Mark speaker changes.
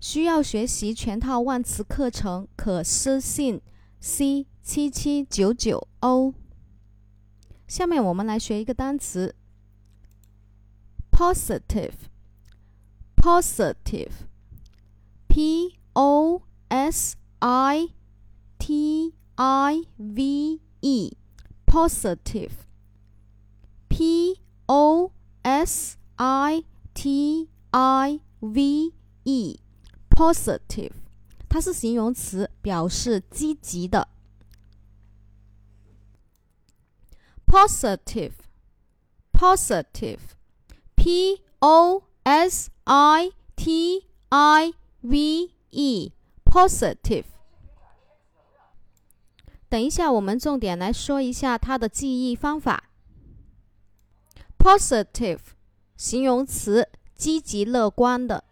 Speaker 1: 需要学习全套万词课程，可私信 c 七七九九 o。下面我们来学一个单词：positive，positive，p o s i t i v e，positive，p o s i t i v e。positive，它是形容词，表示积极的。positive，positive，p o s i t i v e，positive。等一下，我们重点来说一下它的记忆方法。positive，形容词，积极乐观的。